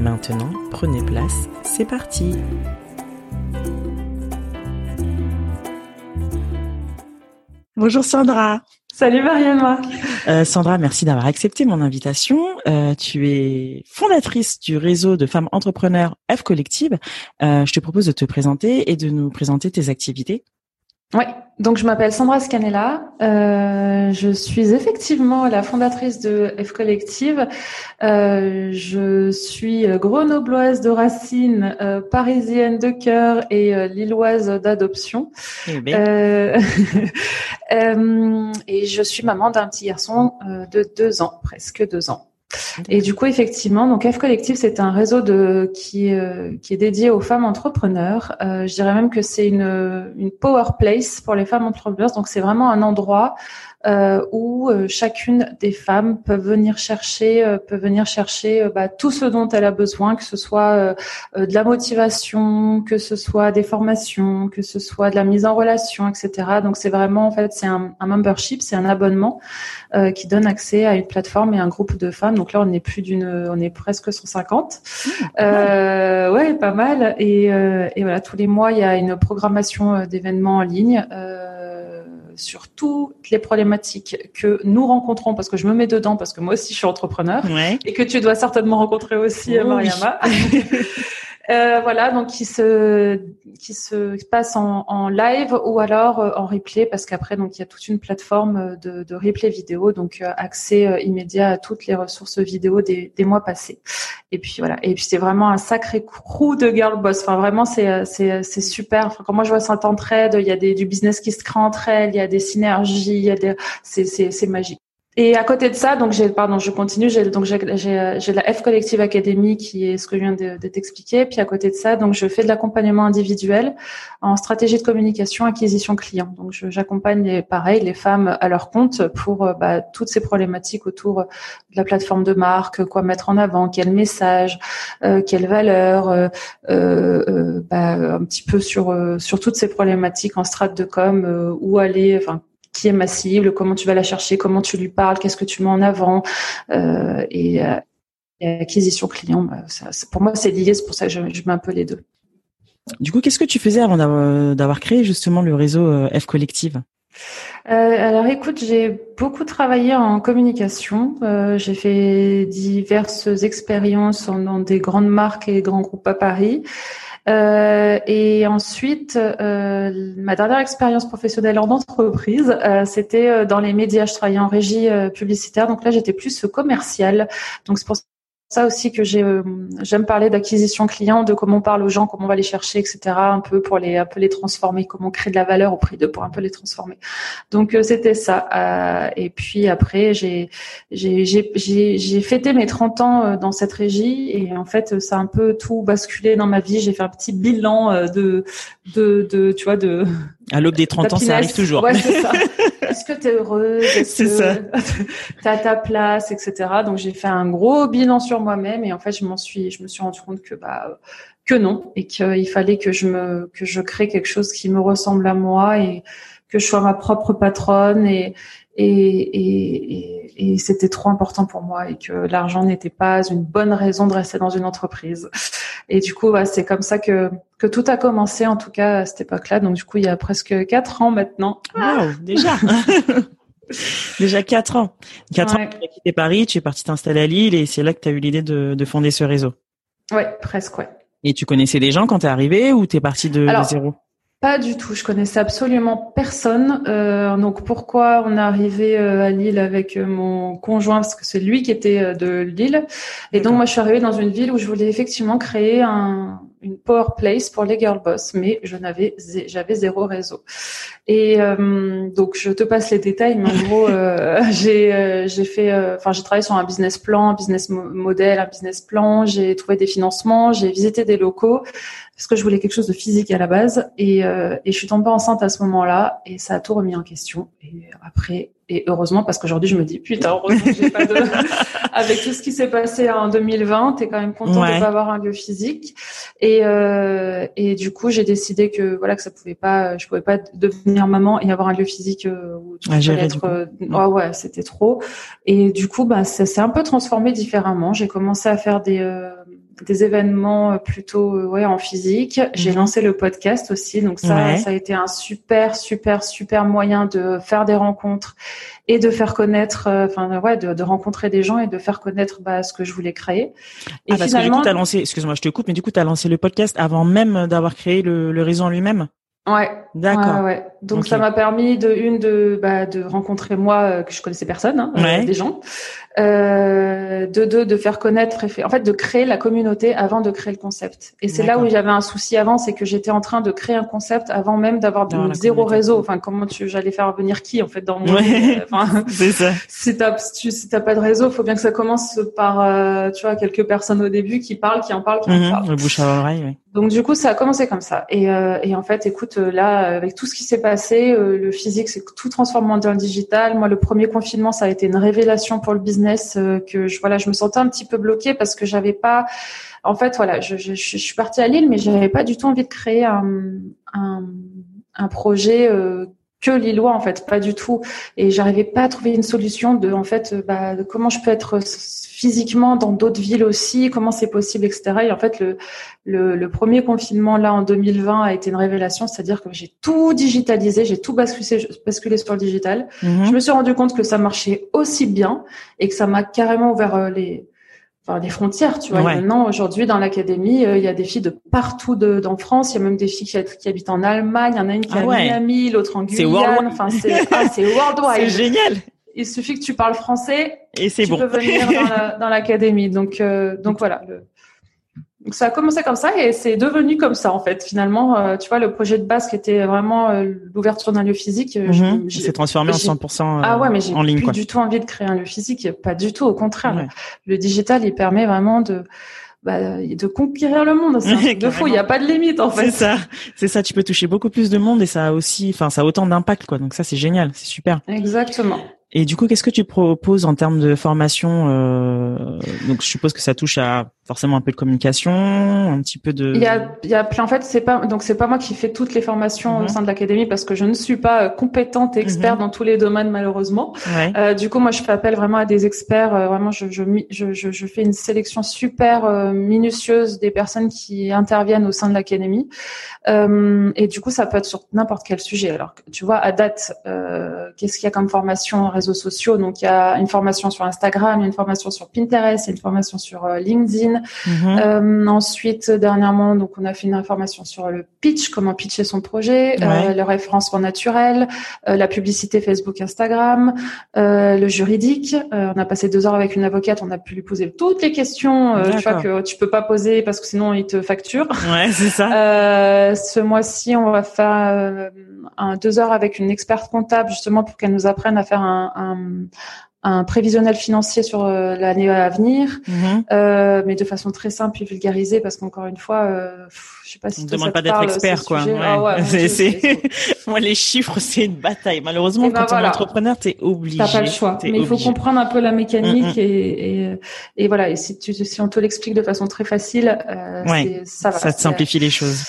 Maintenant, prenez place, c'est parti Bonjour Sandra Salut Marianne. Euh, Sandra, merci d'avoir accepté mon invitation. Euh, tu es fondatrice du réseau de femmes entrepreneurs F Collective. Euh, je te propose de te présenter et de nous présenter tes activités. Oui, donc je m'appelle Sandra Scanella. Euh, je suis effectivement la fondatrice de F Collective. Euh, je suis grenobloise de racine, euh, parisienne de cœur et euh, lilloise d'adoption. Eh ben. et je suis maman d'un petit garçon de deux ans, presque deux ans. Et du coup, effectivement, donc F Collective, c'est un réseau de qui euh, qui est dédié aux femmes entrepreneurs. Euh, je dirais même que c'est une une power place pour les femmes entrepreneurs. Donc c'est vraiment un endroit euh, où euh, chacune des femmes peut venir chercher, euh, peut venir chercher bah, tout ce dont elle a besoin, que ce soit de la motivation, que ce soit des formations, que ce soit de la mise en relation, etc. Donc c'est vraiment en fait c'est un, un, membership, c'est un abonnement qui donne accès à une plateforme et un groupe de femmes. Donc là on est plus d'une, on est presque 150. Mmh, ouais, pas mal. Et, et voilà tous les mois il y a une programmation d'événements en ligne. Euh, sur toutes les problématiques que nous rencontrons, parce que je me mets dedans, parce que moi aussi je suis entrepreneur, et que tu dois certainement rencontrer aussi, oh, Mariama. Euh, voilà, donc qui se qui se passe en, live ou alors euh, en replay parce qu'après donc il y a toute une plateforme de, de replay vidéo, donc euh, accès euh, immédiat à toutes les ressources vidéo des, des mois passés. Et puis voilà, et puis c'est vraiment un sacré crew de girl boss. Enfin vraiment c'est c'est c'est super. Enfin quand moi je vois cette entraide, il y a des du business qui se crée entre elles, il y a des synergies, il y a des c'est c'est c'est magique. Et à côté de ça, donc j'ai, pardon, je continue. J'ai donc j'ai, la F Collective Academy qui est ce que je viens de, de. Puis à côté de ça, donc je fais de l'accompagnement individuel en stratégie de communication, acquisition client. Donc j'accompagne les, pareil les femmes à leur compte pour euh, bah, toutes ces problématiques autour de la plateforme de marque, quoi mettre en avant, quel message, euh, quelle valeur, euh, euh, bah, un petit peu sur sur toutes ces problématiques en strat de com, où aller, enfin qui est ma cible, comment tu vas la chercher, comment tu lui parles, qu'est-ce que tu mets en avant euh, et, euh, acquisition client. Bah, ça, pour moi, c'est lié, c'est pour ça que je, je, mets un peu les deux. Du coup, qu'est-ce que tu faisais avant d'avoir créé justement le réseau euh, F Collective? Euh, alors écoute, j'ai beaucoup travaillé en communication. Euh, j'ai fait diverses expériences dans des grandes marques et grands groupes à Paris. Euh, et ensuite, euh, ma dernière expérience professionnelle en entreprise, euh, c'était dans les médias. Je travaillais en régie publicitaire, donc là j'étais plus commercial. Donc c'est pour ça aussi que euh, j'aime parler d'acquisition client, de comment on parle aux gens, comment on va les chercher, etc. Un peu pour les un peu les transformer, comment on crée de la valeur auprès d'eux pour un peu les transformer. Donc euh, c'était ça. Euh, et puis après j'ai j'ai fêté mes 30 ans dans cette régie et en fait ça a un peu tout basculé dans ma vie. J'ai fait un petit bilan de de de tu vois de à l'aube des 30 ans, ça arrive toujours. Ouais, c'est ça. Est-ce que tu es heureuse? Est-ce que tu as ta place, etc. Donc j'ai fait un gros bilan sur moi-même et en fait je m'en suis, je me suis rendu compte que bah que non et qu'il fallait que je me que je crée quelque chose qui me ressemble à moi et que je sois ma propre patronne et et, et, et, c'était trop important pour moi et que l'argent n'était pas une bonne raison de rester dans une entreprise. Et du coup, c'est comme ça que que tout a commencé, en tout cas à cette époque-là. Donc du coup, il y a presque quatre ans maintenant. Wow, déjà. déjà quatre ans. Quatre ans, tu as quitté Paris, tu es parti t'installer à Lille et c'est là que tu as eu l'idée de, de fonder ce réseau. Ouais, presque, ouais. Et tu connaissais des gens quand t'es arrivé ou t'es parti de, de zéro? Pas du tout. Je connaissais absolument personne. Euh, donc pourquoi on est arrivé euh, à Lille avec euh, mon conjoint? Parce que c'est lui qui était de Lille. Et donc moi je suis arrivée dans une ville où je voulais effectivement créer un, une power place pour les girl boss, mais je n'avais j'avais zéro réseau. Et donc je te passe les détails, mais en gros j'ai j'ai fait enfin j'ai travaillé sur un business plan, un business model, un business plan. J'ai trouvé des financements, j'ai visité des locaux parce que je voulais quelque chose de physique à la base et, euh, et je suis tombée enceinte à ce moment-là et ça a tout remis en question et après et heureusement parce qu'aujourd'hui je me dis putain heureusement j'ai pas de avec tout ce qui s'est passé en 2020 t'es quand même content de pas avoir un lieu physique. Et euh, et du coup j'ai décidé que voilà que ça pouvait pas je pouvais pas devenir maman et avoir un lieu physique euh, où tu être euh, ouais ouais c'était trop. Et du coup bah ça s'est un peu transformé différemment. J'ai commencé à faire des euh, des événements euh, plutôt euh, ouais en physique. J'ai mhm. lancé le podcast aussi, donc ça ça a été un super super super moyen de faire des rencontres et de faire connaître, euh, enfin ouais, de, de, rencontrer des gens et de faire connaître bah, ce que je voulais créer. Et ah, parce que du coup, as lancé, excuse-moi, je te coupe, mais du coup, tu as lancé le podcast avant même d'avoir créé le, le réseau en lui-même? Ouais. D'accord. Ouais, Donc ça m'a permis de une de bah, de rencontrer moi que je connaissais personne, hein, des gens, euh, de deux de faire connaître en fait de créer la communauté avant de créer le concept. Et c'est là où j'avais un souci avant c'est que j'étais en train de créer un concept avant même d'avoir zéro réseau. Enfin comment tu j'allais faire venir qui en fait dans mon enfin, c'est ça. si t'as si t'as pas de réseau faut bien que ça commence par euh, tu vois quelques personnes au début qui parlent qui en parlent qui en mhm. parlent. Le bouche à oreille oui. donc du coup ça a commencé comme ça. Et euh, et en fait écoute là avec tout ce qui s'est passé le physique c'est tout transformé le digital. Moi le premier confinement ça a été une révélation pour le business euh, que je voilà, je me sentais un petit peu bloquée parce que j'avais pas en fait voilà, je, suis partie à Lille mais j'avais pas du tout envie de créer un projet euh, que lillois en fait, pas du tout. Et j'arrivais pas à trouver une solution de en fait bah, de comment je peux être physiquement dans d'autres villes aussi, comment c'est possible, etc. Et en fait le, le, le premier confinement là en 2020 a été une révélation, c'est-à-dire que j'ai tout digitalisé, j'ai tout basculé, basculé sur le digital. Mhm. Je me suis rendu compte que ça marchait aussi bien et que ça m'a carrément ouvert euh, les enfin des frontières, tu vois. Maintenant, aujourd'hui, dans l'académie, euh, il y a des filles de partout de, dans France. Il y a même des filles qui, qui, habitent en Allemagne. Il y en a une qui est ah à Miami, l'autre en Guyane. Enfin, c'est ah, c'est worldwide. C'est génial. Il suffit que tu parles français et c'est bon. Tu peux venir dans l'académie. donc, euh, donc voilà. Le, ça a commencé comme ça et c'est devenu comme ça en fait. Finalement, euh, tu vois, le projet de base qui était vraiment euh, l'ouverture d'un lieu physique, euh, mhm. s'est transformé en 100% ah ouais, mais j'ai plus du tout envie de créer un lieu physique, pas du tout. Au contraire, le digital, il permet vraiment de bah, de conquérir le monde. C'est de fou. Il n'y a pas de limite en fait. C'est ça. C'est ça. Tu peux toucher beaucoup plus de monde et ça a aussi, enfin, ça a autant d'impact quoi. Donc ça, c'est génial. C'est super. Exactement. Et du coup, qu'est-ce que tu proposes en termes de formation euh, Donc, je suppose que ça touche à forcément un peu de communication, un petit peu de. Il y a, il y a plein. En fait, c'est pas donc c'est pas moi qui fais toutes les formations au mhm. sein de l'académie parce que je ne suis pas euh, compétente et experte mhm. dans tous les domaines malheureusement. Euh, du coup, moi, je fais appel vraiment à des experts. Euh, vraiment, je, je, je, je, fais une sélection super euh, minutieuse des personnes qui interviennent au sein de l'académie. et du coup, ça peut être sur n'importe quel sujet. Alors, tu vois, à date, qu'est-ce qu'il y a comme formation réseaux sociaux Donc, il y a une formation sur Instagram, une formation sur Pinterest, une formation sur LinkedIn. Mhm. Euh, ensuite, dernièrement, donc on a fait une information sur le pitch, comment pitcher son projet, euh, le référencement naturel, euh, la publicité Facebook, Instagram, le juridique. on a passé deux heures avec une avocate, on a pu lui poser toutes les questions, tu vois que tu peux pas poser parce que sinon il te facture. Ouais, c'est ça. ce mois-ci, on va faire un, deux heures avec une experte comptable justement pour qu'elle nous apprenne à faire un, un, un prévisionnel financier sur euh, l'année à venir, mhm. euh, mais de façon très simple et vulgarisée, parce qu'encore une fois, euh, je sais pas si on ne demande pas d'être expert, quoi. Ouais. Ah Moi, les chiffres, c'est une bataille. Malheureusement, eh ben quand tu es entrepreneur, t'es obligé. T'as pas le choix. Mais il faut comprendre un peu la mécanique et, et, et, voilà. Et si tu, si on te l'explique de façon très facile, euh, ça va. Ça te simplifie les choses.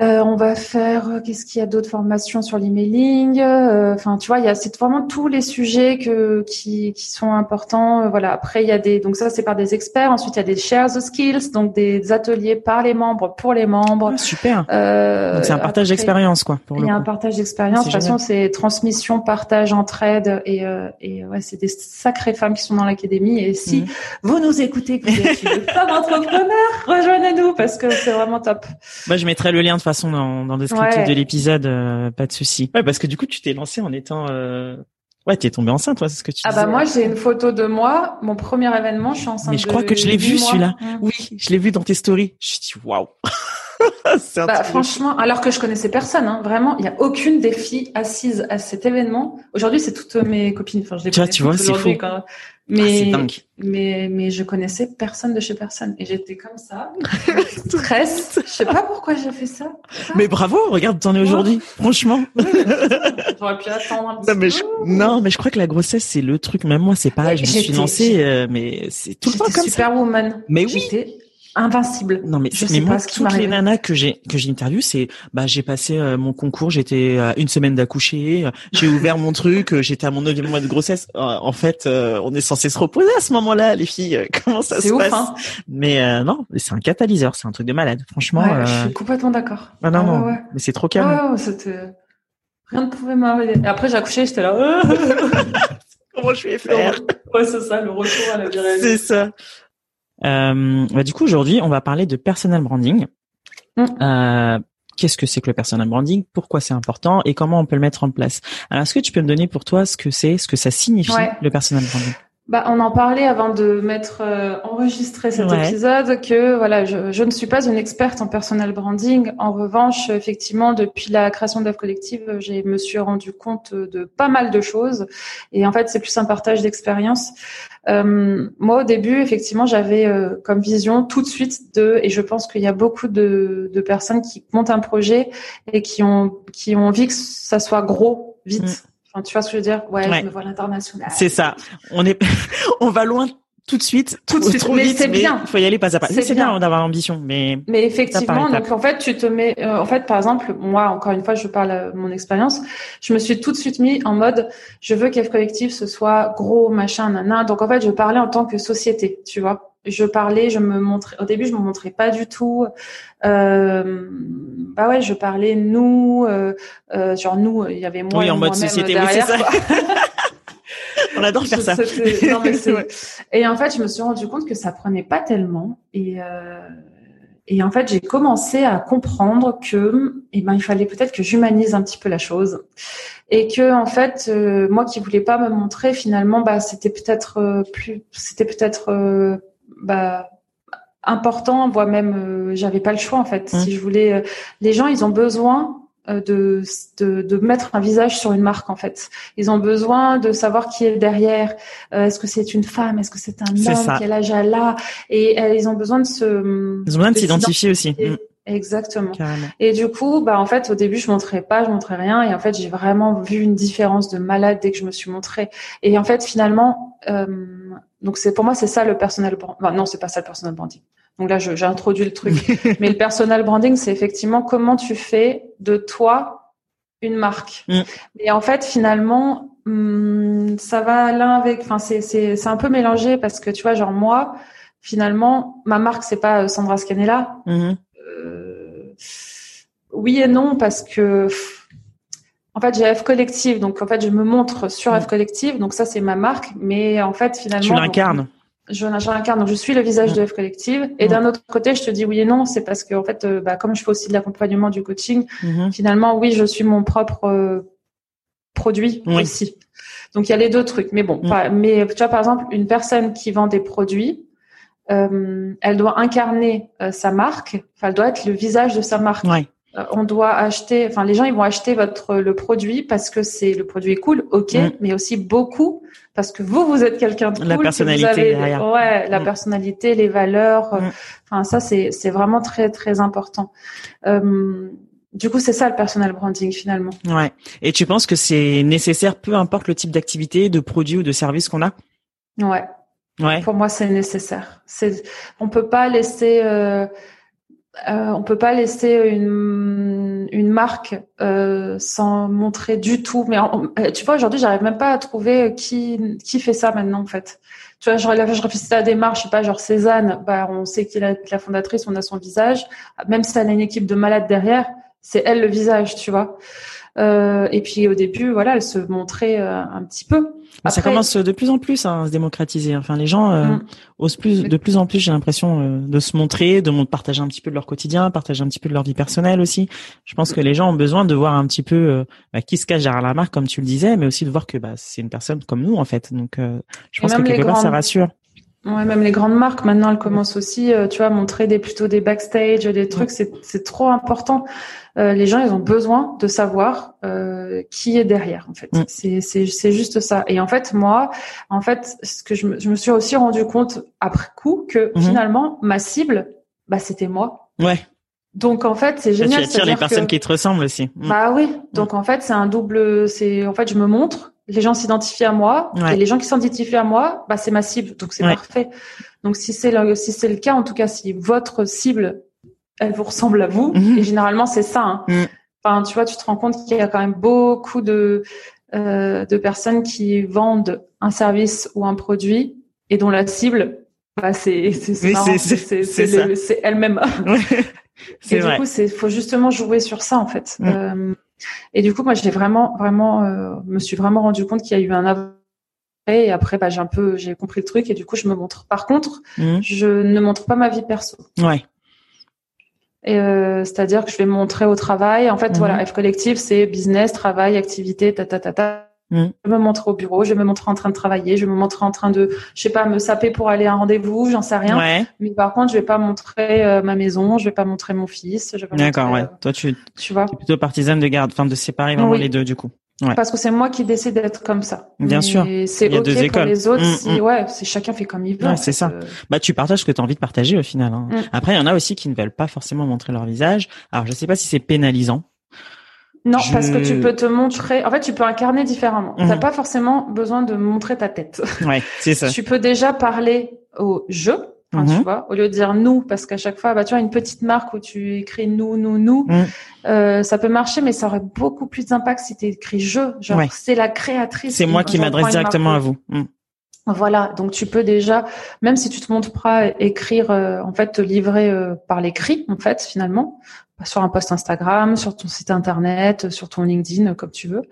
Euh, on va faire, euh, qu'est-ce qu'il y a d'autres formations sur l'emailing euh, Enfin, tu vois, il y a c'est vraiment tous les sujets que qui, qui sont importants. voilà. Après, il y a des donc ça c'est par des experts. Ensuite, il y a des shares of skills, donc des ateliers par les membres pour les membres. Ah, super. donc c'est un partage d'expérience quoi. il y a un partage d'expérience. De toute façon, c'est transmission, partage, entraide et et ouais, c'est des sacrées femmes qui sont dans l'académie. Et si mhm. vous nous écoutez, que vous êtes une femme entrepreneur, rejoignez-nous parce que c'est vraiment top. Moi, je mettrai le lien de façon dans, dans le descriptif de l'épisode, euh, pas de souci. Ouais, parce que du coup, tu t'es lancé en étant, euh... ouais, es tombée enceinte, toi, c'est ce que tu. Ah bah moi, j'ai une photo de moi, mon premier événement, je suis enceinte. Mais je crois que je l'ai vu celui-là. Mmh. Oui, je l'ai vu dans tes stories. Je dit waouh. bah, franchement, alors que je connaissais personne, hein, vraiment, il y a aucune des filles assises à cet événement. Aujourd'hui, c'est toutes mes copines. Enfin, je les tu vois, tu vois, c'est fou. Quand... Mais, ah, mais, mais je connaissais personne de chez personne. Et j'étais comme ça. Stress. Je sais pas pourquoi j'ai fait ça. Mais bravo, regarde, t'en es aujourd'hui. Franchement. J'aurais pu attendre un petit non, mais Je, non, mais je crois que la grossesse, c'est le truc. Même moi, c'est pareil. Je me suis lancée, euh, mais c'est tout le temps comme superwoman. Mais oui invincible. Non mais je sais moi, pas toutes les nanas que j'ai que j'ai c'est bah j'ai passé euh, mon concours, j'étais à une semaine d'accoucher, euh, j'ai ouvert mon truc, euh, j'étais à mon neuvième mois de grossesse. en fait, on est censé se reposer à ce moment-là, les filles. Comment ça se passe hein. Mais non, c'est un catalyseur, c'est un truc de malade. Franchement. Ouais, je suis complètement d'accord. Ah non non, mais c'est trop calme. c'était rien ne pouvait m'arriver. Après j'ai accouché, j'étais là. Comment je vais faire? Ouais, c'est ça, le retour à la vie C'est ça. Euh, bah, du coup, aujourd'hui, on va parler de personal branding. Mm. Euh, Qu'est-ce que c'est que le personal branding? Pourquoi c'est important? Et comment on peut le mettre en place? Alors, est-ce que tu peux me donner pour toi ce que c'est, ce que ça signifie le personal branding? Bah, on en parlait avant de mettre euh, enregistré cet épisode que voilà, je, je, ne suis pas une experte en personal branding. En revanche, effectivement, depuis la création d'œuvres collectives, je me suis rendu compte de pas mal de choses. Et en fait, c'est plus un partage d'expérience. Euh, moi, au début, effectivement, j'avais euh, comme vision tout de suite de, et je pense qu'il y a beaucoup de, de, personnes qui montent un projet et qui ont qui ont envie que ça soit gros vite. Tu vois ce que je veux dire? Ouais, je me vois l'international. C'est ça. On est, on va loin tout de suite, tout de suite. Trop mais c'est bien. Il faut y aller pas à pas. C'est bien, d'avoir l'ambition, mais. Mais effectivement, donc en fait, tu te mets, euh, en fait, par exemple, moi, encore une fois, je parle de mon expérience. Je me suis tout de suite mis en mode, je veux qu'F collectif ce soit gros, machin, nana. Donc en fait, je parlais en tant que société, tu vois je parlais, je me montrais. Au début, je me montrais pas du tout. Euh, bah ouais, je parlais nous, euh, euh, genre nous. Il y avait moi. Oui, en mode société. oui, c'est ça. On adore faire ça. Non, mais et en fait, je me suis rendu compte que ça prenait pas tellement. Et euh, et en fait, j'ai commencé à comprendre que, eh ben, il fallait peut-être que j'humanise un petit peu la chose, et que en fait, euh, moi qui voulais pas me montrer, finalement, bah, c'était peut-être euh, plus, c'était peut-être bah, important, voire même euh, j'avais pas le choix en fait. Si mmh. je voulais, euh, les gens ils ont besoin euh, de, de, de mettre un visage sur une marque en fait. Ils ont besoin de savoir qui est derrière. Est-ce que c'est une femme? Est-ce que c'est un homme? Quel âge elle a? Et ils ont besoin de se. Ils ont besoin de s'identifier aussi. Mmh. Exactement. Et du coup, bah en fait, au début, je montrais pas, je montrais rien, et en fait, j'ai vraiment vu une différence de malade dès que je me suis montrée. Et en fait, finalement, euh, donc c'est pour moi, c'est ça le personal branding. Enfin, non, c'est pas ça le personal branding. Donc là, j'ai introduit le truc. Mais le personal branding, c'est effectivement comment tu fais de toi une marque. Mm. Et en fait, finalement, hum, ça va l'un avec. Enfin, c'est c'est c'est un peu mélangé parce que tu vois, genre moi, finalement, ma marque, c'est pas Sandra Scanella. Mm-hmm. Euh, oui et non parce que en fait j'ai F collective donc en fait je me montre sur F collective donc ça c'est ma marque mais en fait finalement tu l'incarnes je, l'incarne donc je suis le visage de F collective et d'un autre côté je te dis oui et non c'est parce que en fait euh, bah, comme je fais aussi de l'accompagnement du coaching mm-hmm. finalement oui je suis mon propre euh, produit aussi donc il y a les deux trucs mais bon mm. mais tu vois par exemple une personne qui vend des produits euh, elle doit incarner sa marque. Enfin, elle doit être le visage de sa marque. On doit acheter. Enfin, les gens ils vont acheter votre le produit parce que c'est le produit est cool, ok, mm. mais aussi beaucoup parce que vous vous êtes quelqu'un de cool. La personnalité. ouais, la mm. personnalité, les valeurs. Mm. Enfin, ça c'est c'est vraiment très très important. du coup, c'est ça le personal branding finalement. Ouais. Et tu penses que c'est nécessaire, peu importe le type d'activité, de produit ou de service qu'on a? Ouais. Ouais. Pour moi, c'est nécessaire. C'est, on peut pas laisser. Euh, euh, on peut pas laisser une, une marque euh, sans montrer du tout. Mais euh, tu vois, aujourd'hui, j'arrive même pas à trouver qui qui fait ça maintenant en fait. Tu vois, je, je réfléchissais à la démarche, je sais pas, genre Cézanne, bah on sait qu'il est la fondatrice, on a son visage. Même si elle a une équipe de malades derrière, c'est elle le visage, tu vois. Euh, et puis au début, voilà, elle se montrait euh, un petit peu. Après, ça commence de plus en plus hein, à se démocratiser. Enfin, les gens euh, mm. osent plus, de plus en plus, j'ai l'impression, de se montrer, de partager un petit peu de leur quotidien, partager un petit peu de leur vie personnelle aussi. Je pense que les gens ont besoin de voir un petit peu bah, qui se cache derrière la marque, comme tu le disais, mais aussi de voir que bah, c'est une personne comme nous en fait. Donc, je pense que quelque part, ça rassure. Ouais, même les grandes marques maintenant elles commencent aussi, tu vois, à montrer des plutôt des backstage, des trucs. C'est c'est trop important. Euh, les gens, ils ont besoin de savoir euh, qui est derrière. En fait, mm. c'est c'est juste ça. Et en fait, moi, en fait, ce que je me, je me suis aussi rendu compte après coup que mm-hmm. finalement, ma cible, bah, c'était moi. Ouais. Donc en fait, c'est génial. Tu attires les personnes qui te ressemblent aussi. Mm. Bah oui. Donc en fait, c'est un double. C'est en fait, je me montre. Les gens s'identifient à moi et les gens qui s'identifient à moi, bah c'est ma cible. Donc c'est parfait. Donc si c'est le, si c'est le cas, en tout cas, si votre cible elle vous ressemble à vous. Mhm. Et généralement, c'est ça. Hein. Mhm. Enfin, tu vois, tu te rends compte qu'il y a quand même beaucoup de euh, de personnes qui vendent un service ou un produit et dont la cible, bah, c'est c'est c'est elle-même. et du coup, c'est faut justement jouer sur ça en fait. Mhm. Euh, et du coup, moi, j'ai vraiment vraiment euh, me suis vraiment rendu compte qu'il y a eu un avant et après bah j'ai un peu j'ai compris le truc et du coup je me montre par contre je ne montre pas ma vie perso ouais euh, c'est-à-dire que je vais me montrer au travail. En fait, voilà, mhm. F collectif, c'est business, travail, activité, ta ta ta ta. Mhm. Je vais me montrer au bureau, je vais me montrer en train de travailler, je vais me montrer en train de, je sais pas, me saper pour aller à un rendez-vous, j'en sais rien. Ouais. Mais par contre, je vais pas montrer euh, ma maison, je vais pas montrer mon fils. D'accord, ouais. Euh, Toi, tu, tu vois, es plutôt partisane de garde, enfin de séparer vraiment les deux du coup. Parce que c'est moi qui décide d'être comme ça. Bien sûr. C'est ok deux pour les autres. Mm, si, mm. Ouais, c'est chacun fait comme il veut. Ouais, c'est ça. Bah tu partages ce que tu as envie de partager au final. Hein. Mm. Après, il y en a aussi qui ne veulent pas forcément montrer leur visage. Alors je sais pas si c'est pénalisant. Non, parce que tu peux te montrer. En fait, tu peux incarner différemment. Tu T'as pas forcément besoin de montrer ta tête. Ouais, c'est ça. tu peux déjà parler au jeu tu mhm. vois, au lieu de dire nous, parce qu'à chaque fois, bah, tu vois, une petite marque où tu écris nous, nous, nous, mhm. euh, ça peut marcher, mais ça aurait beaucoup plus d'impact si tu écris je. Genre, c'est la créatrice. C'est moi qui m'adresse directement à vous. Mhm. Voilà, donc tu peux déjà, même si tu te montres pas, écrire, euh, en fait, te livrer euh, par l'écrit, en fait, finalement sur un post Instagram, sur ton site internet, sur ton LinkedIn, comme tu veux.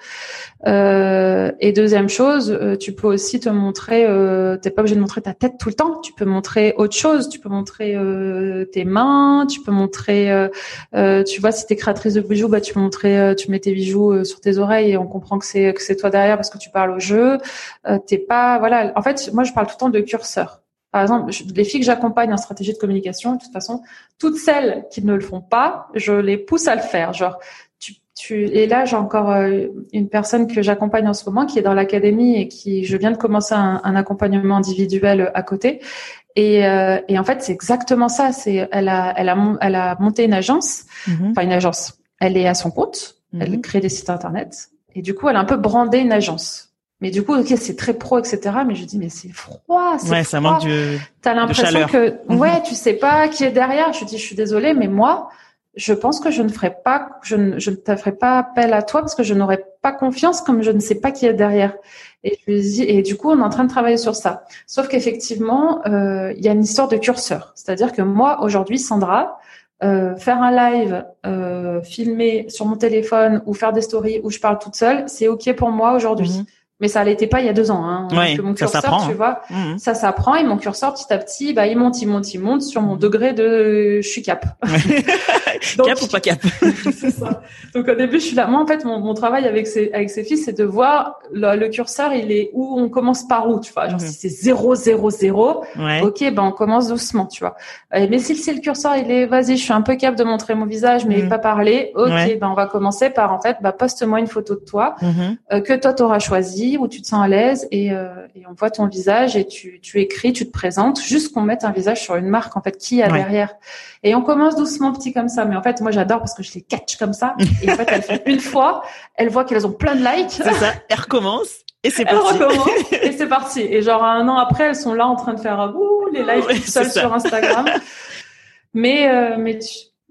Euh, et deuxième chose, euh, tu peux aussi te montrer. Euh, T'es pas obligé de montrer ta tête tout le temps. Tu peux montrer autre chose. Tu peux montrer euh, tes mains. Tu peux montrer. Euh, tu vois, si t'es créatrice de bijoux, bah tu peux montrer. tu mets tes bijoux sur tes oreilles et on comprend que c'est que c'est toi derrière parce que tu parles au jeu. T'es pas. Voilà. En fait, moi, je parle tout le temps de curseur. Par exemple, les filles que j'accompagne en stratégie de communication, de toute façon, toutes celles qui ne le font pas, je les pousse à le faire. Genre, tu, tu et là, j'ai encore euh, une personne que j'accompagne en ce moment qui est dans l'académie et qui, je viens de commencer un, un accompagnement individuel à côté. Et, euh, et en fait, c'est exactement ça. C'est, elle a, elle a, elle a monté une agence, mm-hmm. enfin une agence. Elle est à son compte. Elle mm-hmm. crée des sites internet. Et du coup, elle a un peu brandé une agence. Mais du coup, ok, c'est très pro, etc. Mais je dis, mais c'est froid, c'est ouais, ça manque de T'as l'impression que, mhm. ouais, tu sais pas qui est derrière. Je dis, je suis désolée, mais moi, je pense que je ne ferai pas, je ne, je ne te ferai pas appel à toi parce que je n'aurai pas confiance comme je ne sais pas qui est derrière. Et je lui dis, et du coup, on est en train de travailler sur ça. Sauf qu'effectivement, euh, il y a une histoire de curseur. C'est-à-dire que moi, aujourd'hui, Sandra, euh, faire un live, euh, filmer sur mon téléphone ou faire des stories où je parle toute seule, c'est ok pour moi aujourd'hui. Mhm. Mais ça l'était pas il y a deux ans. Hein. mon curseur, tu hein. vois, mmh. ça s'apprend et mon curseur petit à petit, bah il monte, il monte, il monte sur mon degré de je suis cap. cap ou pas cap C'est ça. Donc au début, je suis là. Moi, en fait, mon, mon travail avec ces avec ces filles, c'est de voir le, curseur, il est où on commence par où, tu vois. Genre mmh. si c'est 0 0 0, ok, ben on commence doucement, tu vois. mais si, si le curseur, il est, vas-y, je suis un peu cap de montrer mon visage, mais mmh. pas parler, ok, ben on va commencer par en fait, bah poste-moi une photo de toi euh, que toi t'auras choisi où tu te sens à l'aise et, euh, et, on voit ton visage et tu, tu écris, tu te présentes, juste qu'on mette un visage sur une marque en fait qui y a derrière. Et on commence doucement petit comme ça, mais en fait moi j'adore parce que je les catch comme ça et en fait elles font une fois, elles voient qu'elles ont plein de likes. C'est ça, elles recommencent. Et c'est parti. et c'est parti. Et genre un an après, elles sont là en train de faire ouh les lives seules sur Instagram. mais euh, mais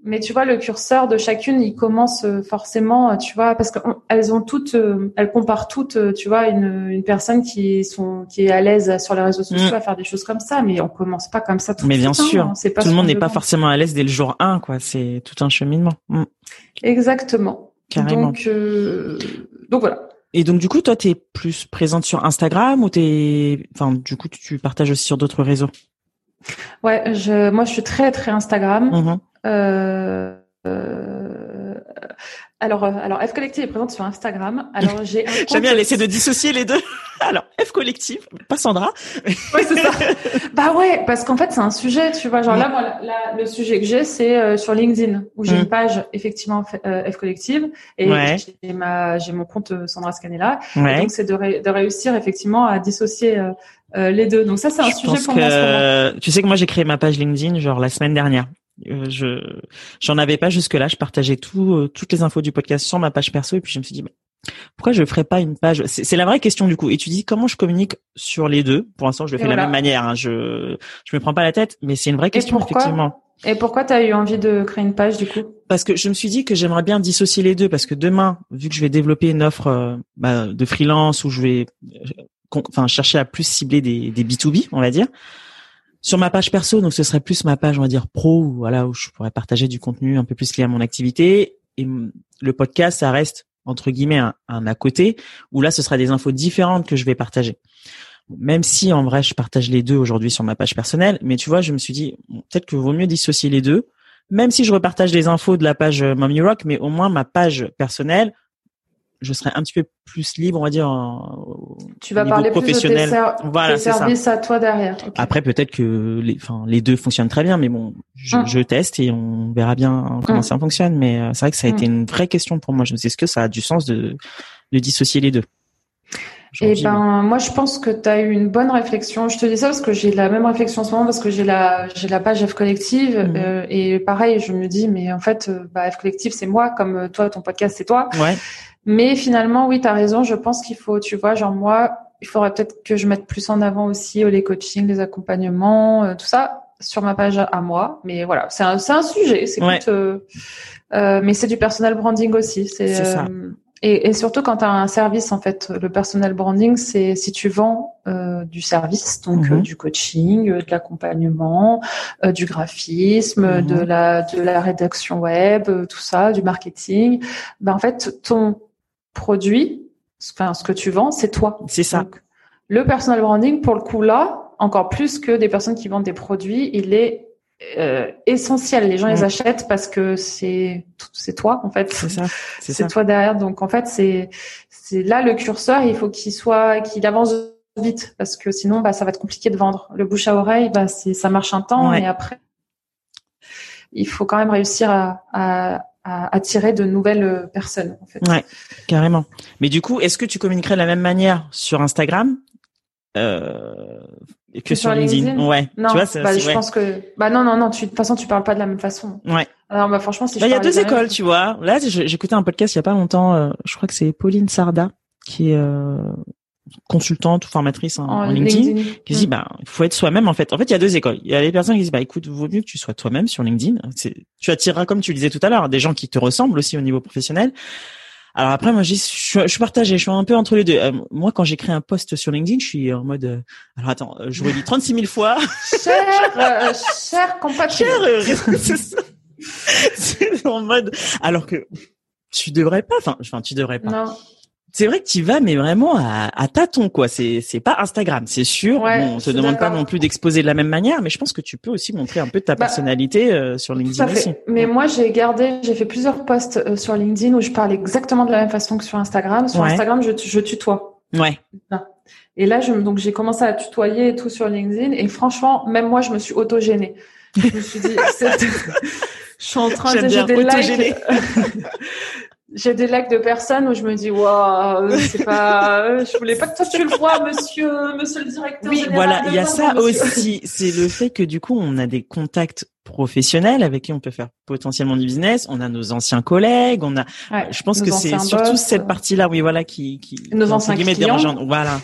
mais tu vois, le curseur de chacune, il commence euh, forcément, euh, tu vois, parce qu'elles ont toutes, euh, elles comparent toutes, tu vois, une, une personne qui sont, qui est à l'aise sur les réseaux sociaux mm. à faire des choses comme ça, mais on commence pas comme ça tout Mais bien hein. sûr, tout le monde n'est pas forcément à l'aise dès le jour 1, quoi. C'est tout un cheminement. Mm. Exactement. Carrément. Donc, donc voilà. Et donc du coup, toi, t'es plus présente sur Instagram ou t'es, enfin, du coup, tu partages aussi sur d'autres réseaux? Ouais, je, moi, je suis très très Instagram. Mm-hmm. Euh, euh, alors, euh, alors F Collective est présente sur Instagram. Alors j'ai J'aime bien laisser de dissocier les deux. Alors F Collective, pas Sandra. oui, c'est ça. bah ouais, parce qu'en fait c'est un sujet, tu vois. Genre là, moi, là, le sujet que j'ai, c'est sur LinkedIn où j'ai une mm. page effectivement F Collective et j'ai ma j'ai mon compte Sandra Scanella. donc c'est de, de réussir effectivement à dissocier les deux. Donc ça c'est un sujet pour moi. Tu sais que moi j'ai créé ma page LinkedIn genre la semaine dernière. Euh, je j'en avais pas jusque là. Je partageais tout, euh, toutes les infos du podcast sur ma page perso et puis je me suis dit bah, pourquoi je ferais pas une page? C'est la vraie question du coup. Et tu dis comment je communique sur les deux? Pour l'instant, je le fais de la même manière. Hein. Je je me prends pas la tête, mais c'est une vraie question effectivement. Et pourquoi tu as eu envie de créer une page du coup? Parce que je me suis dit que j'aimerais bien dissocier les deux parce que demain, vu que je vais développer une offre euh, bah, de freelance où je vais enfin chercher à plus cibler des, des B2B, on va dire, sur ma page perso, donc ce serait plus ma page, on va dire pro, voilà, où je pourrais partager du contenu un peu plus lié à mon activité. Et le podcast, ça reste entre guillemets un, à côté, où là, ce sera des infos différentes que je vais partager. Même si en vrai, je partage les deux aujourd'hui sur ma page personnelle, mais tu vois, je me suis dit peut-être que vaut mieux dissocier les deux. Même si je repartage les infos de la page Mommy Rock, mais au moins ma page personnelle, je serais un petit peu plus libre, on va dire. Tu vas parler professionnel. plus de voilà, services à toi derrière. Après, peut-être que les, enfin, les deux fonctionnent très bien, mais bon, je, hum. je teste et on verra bien comment hum. ça fonctionne. Mais euh, c'est vrai que ça a été hum. une vraie question pour moi. Je me dis, est-ce que ça a du sens de, de dissocier les deux? Et eh ben, moi, je pense que tu as eu une bonne réflexion. Je te dis ça parce que j'ai la même réflexion en ce moment parce que j'ai la, j'ai la page F Collective euh, et pareil, je me dis, mais en fait, euh, bah, F Collective, c'est moi, comme toi, ton podcast, c'est toi. Ouais. Mais finalement, oui, tu as raison. Je pense qu'il faut, tu vois, genre moi, il faudrait peut-être que je mette plus en avant aussi euh, les coachings, les accompagnements, euh, tout ça sur ma page à moi. Mais voilà, c'est un, c'est un sujet. C'est euh, euh, mais c'est du personal branding aussi. C'est, ça. Et, et, surtout quand tu as un service, en fait, le personal branding, c'est si tu vends euh, du service, donc mhm. du coaching, de l'accompagnement, du graphisme, mhm. de la de la rédaction web, tout ça, du marketing. Ben en fait, ton produit, enfin ce que tu vends, c'est toi. C'est ça. le personal branding, pour le coup là, encore plus que des personnes qui vendent des produits, il est euh, essentiel. Les gens les achètent parce que c'est c'est toi en fait. C'est ça. C'est toi derrière. Donc en fait c'est c'est là le curseur. Il faut qu'il soit qu'il avance vite parce que sinon bah ça va être compliqué de vendre. Le bouche à oreille bah c'est ça marche un temps et après il faut quand même réussir à, à à attirer de nouvelles euh, personnes en fait. Ouais, carrément. Mais du coup, est-ce que tu communiquerais de la même manière sur Instagram euh, que, sur, LinkedIn, Ouais. Non, tu vois, bah, je pense que bah non non non, tu, de toute façon tu parles pas de la même façon. Ouais. Alors bah franchement, si bah, il y a deux écoles, tu vois. Là, j'écoutais un podcast il y a pas longtemps. Euh, je crois que c'est Pauline Sarda qui est euh, consultante ou formatrice en, LinkedIn, qui dit mm. bah il faut être soi-même en fait. En fait, il y a deux écoles. Il y a les personnes qui disent bah écoute, vaut mieux que tu sois toi-même sur LinkedIn. Tu attireras comme tu le disais tout à l'heure des gens qui te ressemblent aussi au niveau professionnel. Alors après, moi, je, je, je partagé, je suis un peu entre les deux. Euh, moi, quand j'écris un post sur LinkedIn, je suis en mode. Euh, alors attends, euh, je relis 36 000 fois. Cher, euh, cher compatriote. Cher, c'est en mode. Alors que tu devrais pas. Enfin, enfin, tu devrais pas. Non c'est vrai que tu vas, mais vraiment à, à tâtons, quoi. C'est c'est pas Instagram, c'est sûr. on te demande pas non plus d'exposer de la même manière, mais je pense que tu peux aussi montrer un peu de ta bah, personnalité euh, sur LinkedIn aussi. Mais moi, j'ai gardé, j'ai fait plusieurs posts euh, sur LinkedIn où je parle exactement de la même façon que sur Instagram. Sur Instagram, je, je tutoie. Ouais. Et là, je, donc j'ai commencé à tutoyer et tout sur LinkedIn, et franchement, même moi, je me suis auto-gênée. Je me suis dit, je suis en train de j'ai des likes. j'ai des likes de personnes où je me dis waouh c'est pas je voulais pas que toi tu le vois monsieur monsieur le directeur oui voilà il y a ça aussi. C'est le fait que du coup on a des contacts professionnels avec qui on peut faire potentiellement du business. On a nos anciens collègues on a je pense que c'est surtout cette partie là oui voilà qui qui nos anciens clients. voilà.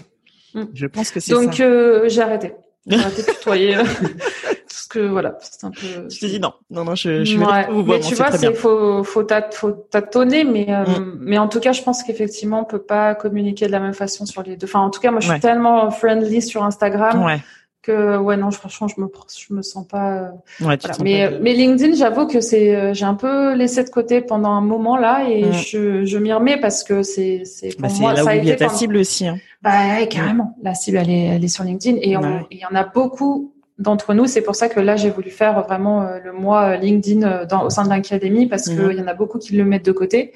Mm. je pense que c'est donc euh, j'ai arrêté. J'ai arrêté de tutoyer que voilà, c'est un peu. Je te dis non, non, non, je, je ouais. vous Mais tu vois, c'est faut faut tâtonner, mais euh, mm. mais en tout cas, je pense qu'effectivement, on peut pas communiquer de la même façon sur les deux. Enfin, en tout cas, moi, je suis tellement friendly sur Instagram. Ouais que ouais non franchement je me je me sens pas ouais, mais mais LinkedIn j'avoue que c'est euh, j'ai un peu laissé de côté pendant un moment là et mm. je je m'y remets parce que c'est c'est pour bah, moi là ça où a été ta cible aussi hein. bah ouais, carrément la cible elle est elle est sur LinkedIn et il y en a beaucoup d'entre nous. C'est pour ça que là, j'ai voulu faire vraiment euh, le mois euh, LinkedIn euh, dans, au sein de l'académie parce qu'il mhm. y en a beaucoup qui le mettent de côté.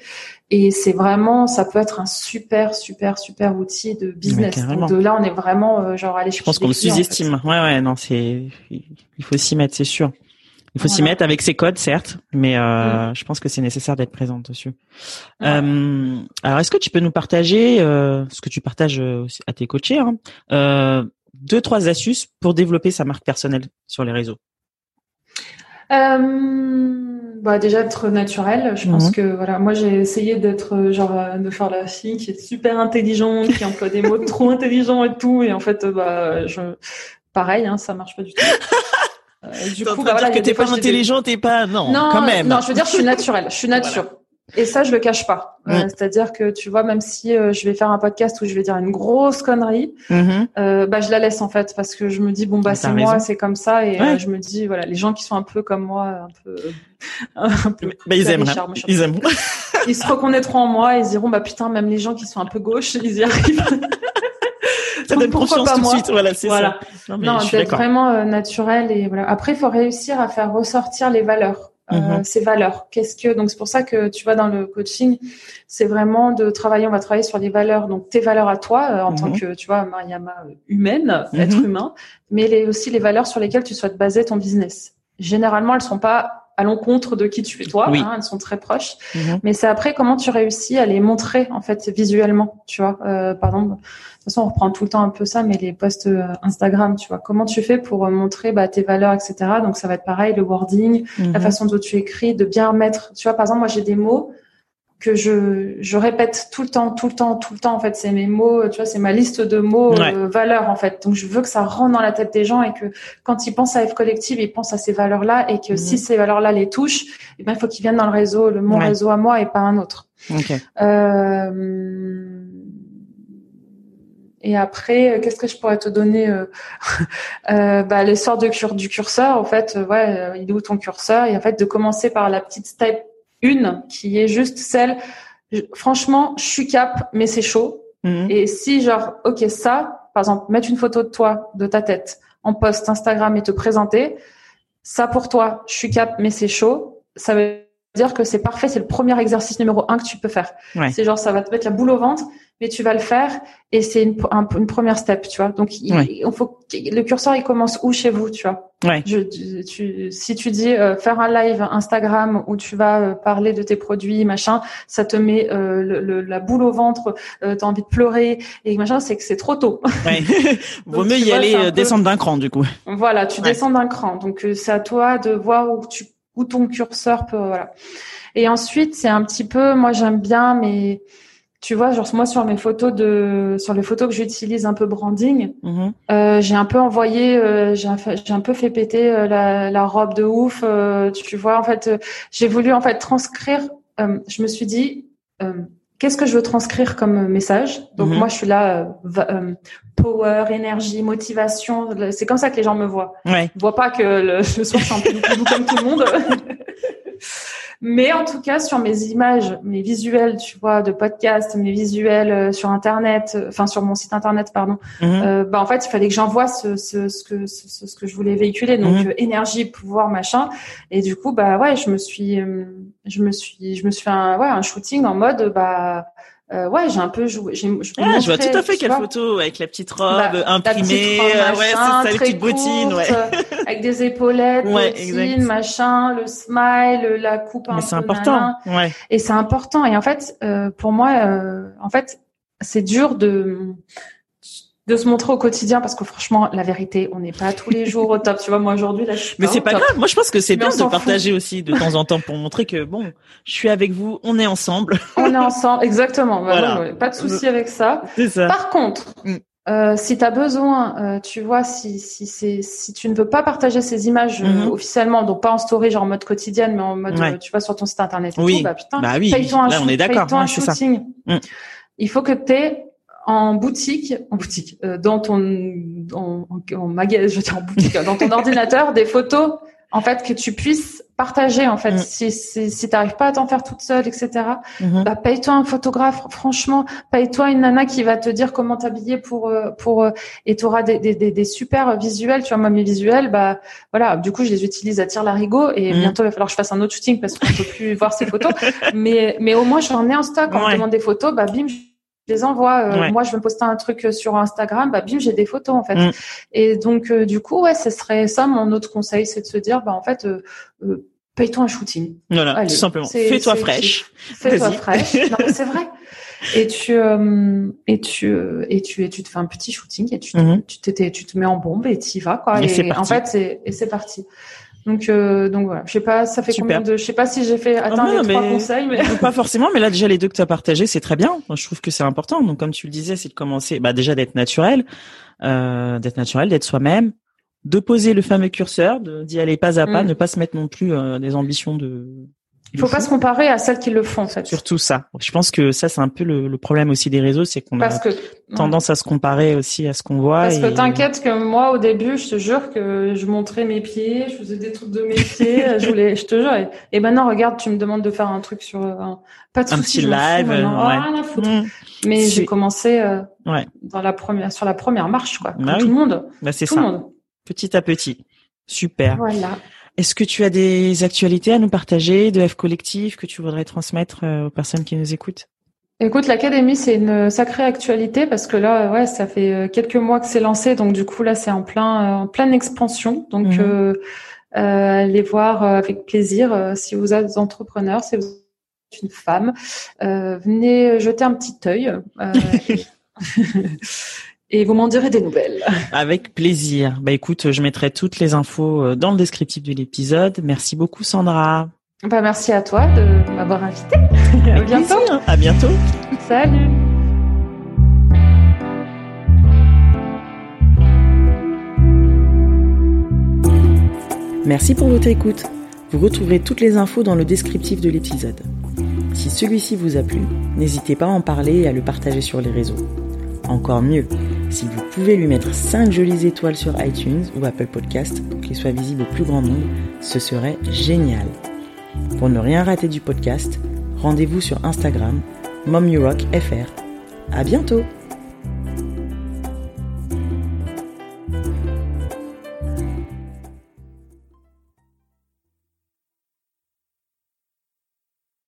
Et c'est vraiment, ça peut être un super, super, super outil de business. de là, on est vraiment genre aller Je pense qu'on le sous-estime. Ouais, ouais, non, c'est, il faut s'y mettre, c'est sûr. Il faut s'y mettre avec ses codes, certes, mais euh, mm. je pense que c'est nécessaire d'être présente dessus. Euh, alors, est-ce que tu peux nous partager euh, ce que tu partages à tes coachés hein, deux, trois astuces pour développer sa marque personnelle sur les réseaux euh, bah déjà être naturel. Je pense mhm. que voilà, moi j'ai essayé d'être genre de faire la fille qui est super intelligente, qui emploie des mots trop intelligents et tout, et en fait bah je pareil, hein, ça marche pas du tout. Euh, du coup, bah, dire que t'es pas intelligente, t'es pas non, non, quand même. Non, je veux dire, je suis naturelle. Je suis nature. Et ça, je le cache pas. Euh, c'est-à-dire que tu vois, même si euh, je vais faire un podcast où je vais dire une grosse connerie, mm-hmm. euh, bah je la laisse en fait parce que je me dis bon bah c'est moi, c'est comme ça et je me dis voilà les gens qui sont un peu comme moi, un peu, un peu bah, ils aiment, ils aiment. ils se reconnaîtront en moi et ils diront bah putain même les gens qui sont un peu gauches ils y arrivent. ça donne confiance tout de suite. Voilà, c'est ça. Non, non d'être vraiment naturel et voilà. Après, il faut réussir à faire ressortir les valeurs. Euh, ses mhm. valeurs. Qu'est-ce que donc c'est pour ça que tu vois dans le coaching, c'est vraiment de travailler. On va travailler sur les valeurs. Donc tes valeurs à toi euh, en tant mhm. que tu vois Mariama euh, humaine, être humain, mais les, aussi les valeurs sur lesquelles tu souhaites baser ton business. Généralement, elles sont pas à l'encontre de qui tu es toi. Hein, elles sont très proches. Mais c'est après comment tu réussis à les montrer en fait visuellement. Tu vois, euh, par exemple de toute façon, on reprend tout le temps un peu ça, mais les posts euh, Instagram, tu vois, comment tu fais pour euh, montrer bah, tes valeurs, etc. Donc ça va être pareil, le wording, la mhm. façon dont tu écris, de bien mettre. Tu vois, par exemple, moi j'ai des mots que je, je répète tout le temps, tout le temps, tout le temps. En fait, c'est mes mots, tu vois, c'est ma liste de mots euh, valeurs en fait. Donc je veux que ça rentre dans la tête des gens et que quand ils pensent à F collective, ils pensent à ces valeurs-là et que si mhm. ces valeurs-là les touchent, eh ben il faut qu'ils viennent dans le réseau, le mon réseau à moi et pas un autre. Okay. Euh, et après, euh, qu'est-ce que je pourrais te donner euh, euh, bah, L'essor de cure, du curseur, en fait, ouais, il est où ton curseur? Et en fait, de commencer par la petite step 1, qui est juste celle, franchement, je suis cap, mais c'est chaud. Mhm. Et si genre, ok, ça, par exemple, mettre une photo de toi, de ta tête, en post Instagram et te présenter, ça pour toi, je suis cap, mais c'est chaud, ça veut dire que c'est parfait, c'est le premier exercice numéro un que tu peux faire. C'est genre, ça va te mettre la boule au ventre mais tu vas le faire et c'est une, une première step, tu vois. Donc, il, faut le curseur, il commence où chez vous, tu vois. Ouais. Je, tu, si tu dis euh, faire un live Instagram où tu vas euh, parler de tes produits, machin, ça te met euh, le, la boule au ventre, euh, t'as envie de pleurer et machin, c'est que c'est trop tôt. Ouais. Vaut mieux y aller descendre d'un cran, du coup. Voilà, tu descends d'un cran. Donc, c'est à toi de voir où tu où ton curseur peut, voilà. Et ensuite, c'est un petit peu, moi j'aime bien, mais tu vois, genre moi sur mes photos de, sur les photos que j'utilise un peu branding, mhm. euh, j'ai un peu envoyé, euh, j'ai un, peu fait péter euh, la, la, robe de ouf. Euh, tu vois, en fait, j'ai voulu en fait transcrire. je me suis dit, qu'est-ce que je veux transcrire comme message? Donc mhm. moi, je suis là, power, énergie, motivation. C'est comme ça que les gens me voient. Ouais. Ils voient pas que le, je suis un peu comme tout le monde. Mais en tout cas, sur mes images, mes visuels, tu vois, de podcast, mes visuels euh, sur Internet, euh, enfin sur mon site Internet, pardon. Mhm. Euh, bah en fait, il fallait que j'envoie ce, ce, ce, que ce, ce, que je voulais véhiculer, donc mhm. énergie, pouvoir, machin. Et du coup, bah ouais, je me suis, je me suis, je me suis fait un, ouais, un shooting en mode, bah euh, ouais, j'ai un peu joué. J'ai, je, ah, je vois tout à fait quelle photo avec la petite robe bah, imprimée, robe, ouais, c'est ça, les petites bottines, ouais. avec des épaulettes, ouais, bottines, machin, le smile, la coupe un Mais c'est important, ouais. Et c'est important. Et en fait, euh, pour moi, euh, en fait, c'est dur de de se montrer au quotidien parce que franchement la vérité on n'est pas tous les jours au top tu vois moi aujourd'hui là je suis mais c'est pas grave moi je pense que c'est bien de partager aussi de temps en temps pour montrer que bon je suis avec vous on est ensemble on est ensemble exactement bah voilà. pas de souci avec ça ça par contre mm. Euh, si tu as besoin, euh, tu vois, si, si, c'est, si tu ne veux pas partager ces images euh, Mhm. officiellement, donc pas en story, genre en mode quotidienne, mais en mode, Ouais. euh, tu vois, sur ton site internet et Oui. tout, bah putain, Bah oui, paye-toi un, là, on est un c'est ça. shooting. Mm. Il faut que tu aies en boutique, en boutique, euh, dans ton, en, en, magasin, je dire en boutique, dans ton ordinateur, des photos, en fait, que tu puisses partager, en fait. Mm. Si, si, si t'arrives pas à t'en faire toute seule, etc., Mhm. bah, paye-toi un photographe, franchement, paye-toi une nana qui va te dire comment t'habiller pour euh, pour euh, et tu auras des, des, des, des super visuels, tu vois moi mes visuels bah voilà, du coup je les utilise à tire larigot et Mhm. bientôt il va falloir que je fasse un autre shooting parce qu'on peut plus voir ces photos, mais mais au moins j'en ai en stock, quand on Ouais. me demande des photos, bah bim les envoie. Euh, Ouais. Moi, je me poster un truc euh, sur Instagram, bah bim, j'ai des photos en fait. Mm. Et donc, euh, du coup, ouais, ce serait ça mon autre conseil, c'est de se dire, bah en fait, euh, paye-toi un shooting. Voilà, Allez, tout simplement. Fais-toi fraîche. Fais-toi fraîche. Non, mais c'est vrai. Et tu, et tu, et tu, et tu te fais un petit shooting et tu, te- Mhm. tu, tu te mets en bombe et t'y vas, quoi. En fait, et c'est parti. Donc, euh, donc voilà. Je sais pas, ça fait Super. combien de, je sais pas si j'ai fait atteindre non, les trois mais- conseils, mais. Pas forcément, mais là déjà les deux que tu as partagés, c'est très bien. Je trouve que c'est important. Donc comme tu le disais, c'est de commencer, bah déjà d'être naturel, euh, d'être naturel, d'être soi-même, de poser le fameux curseur, d'y aller pas à pas, Mm. ne pas se mettre non plus euh, des ambitions de. Il faut pas se comparer à celles qui le font, en fait. Surtout ça. Je pense que ça c'est un peu le, le problème aussi des réseaux, c'est qu'on a que. tendance à se comparer aussi à ce qu'on voit. Parce que et- t'inquiète que moi, au début, je te jure que je montrais mes pieds, je faisais des trucs de mes pieds, je voulais, je te jure. Et, et maintenant, regarde, tu me demandes de faire un truc sur un, pas de Un petit fous live, maintenant. euh, ouais. Rien à foutre. Mm. Mais j'ai commencé euh, Ouais. dans la première, sur la première marche, quoi. Bah tout le monde. Bah, c'est Tout ça. le monde. Petit à petit. Super. Voilà. Est-ce que tu as des actualités à nous partager de F Collectif que tu voudrais transmettre euh, aux personnes qui nous écoutent? Écoute, l'académie, c'est une sacrée actualité parce que là, ouais, ça fait euh, quelques mois que c'est lancé, donc du coup là, c'est en plein, euh, en pleine expansion. Donc, Mhm. euh, euh, allez voir avec plaisir si vous êtes entrepreneur, si vous êtes une femme, euh, venez jeter un petit œil et vous m'en direz des nouvelles. Avec plaisir. Bah écoute, je mettrai toutes les infos euh, dans le descriptif de l'épisode. Merci beaucoup Sandra. Bah, merci à toi de m'avoir invité. à Avec bientôt. plaisir. À bientôt. Salut. Merci pour votre écoute. Vous retrouverez toutes les infos dans le descriptif de l'épisode. Si celui-ci vous a plu, n'hésitez pas à en parler et à le partager sur les réseaux. Encore mieux, si vous pouvez lui mettre 5 jolies étoiles sur iTunes ou Apple Podcast pour qu'il soit visible au plus grand nombre, ce serait génial. Pour ne rien rater du podcast, rendez-vous sur Instagram, MomYouRockFR. À bientôt!